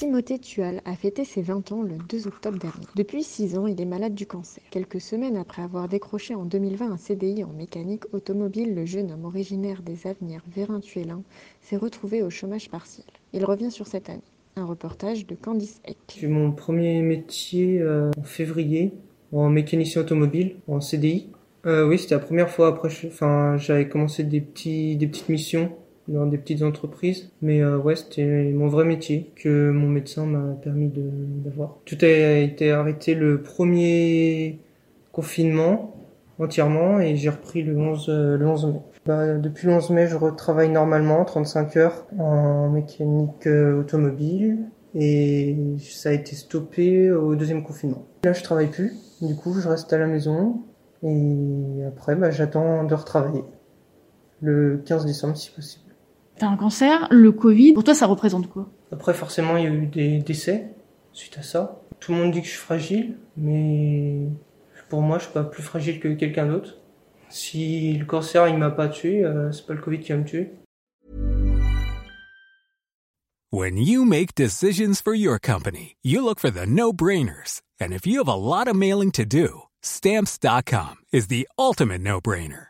Timothée Tual a fêté ses 20 ans le 2 octobre dernier. Depuis 6 ans, il est malade du cancer. Quelques semaines après avoir décroché en 2020 un CDI en mécanique automobile, le jeune homme originaire des Avenirs Vérintuélin s'est retrouvé au chômage partiel. Il revient sur cette année. Un reportage de Candice Eck. J'ai mon premier métier euh, en février en mécanicien automobile en CDI. Euh, oui, c'était la première fois. Après, j'avais commencé des petits, des petites missions dans des petites entreprises, mais euh, ouais, c'était mon vrai métier que mon médecin m'a permis d'avoir. Tout a été arrêté le premier confinement entièrement et j'ai repris le 11, euh, le 11 mai. Bah, depuis le 11 mai, je retravaille normalement 35 heures en mécanique euh, automobile et ça a été stoppé au deuxième confinement. Là, je travaille plus, du coup, je reste à la maison et après, bah, j'attends de retravailler le 15 décembre si possible. T'as un cancer, le Covid, pour toi ça représente quoi? Après, forcément, il y a eu des décès suite à ça. Tout le monde dit que je suis fragile, mais pour moi, je suis pas plus fragile que quelqu'un d'autre. Si le cancer, il m'a pas tué, euh, c'est pas le Covid qui va me tuer. When you make decisions for your company, you look for the no-brainers. And if you have a lot of mailing to do, stamps.com is the ultimate no-brainer.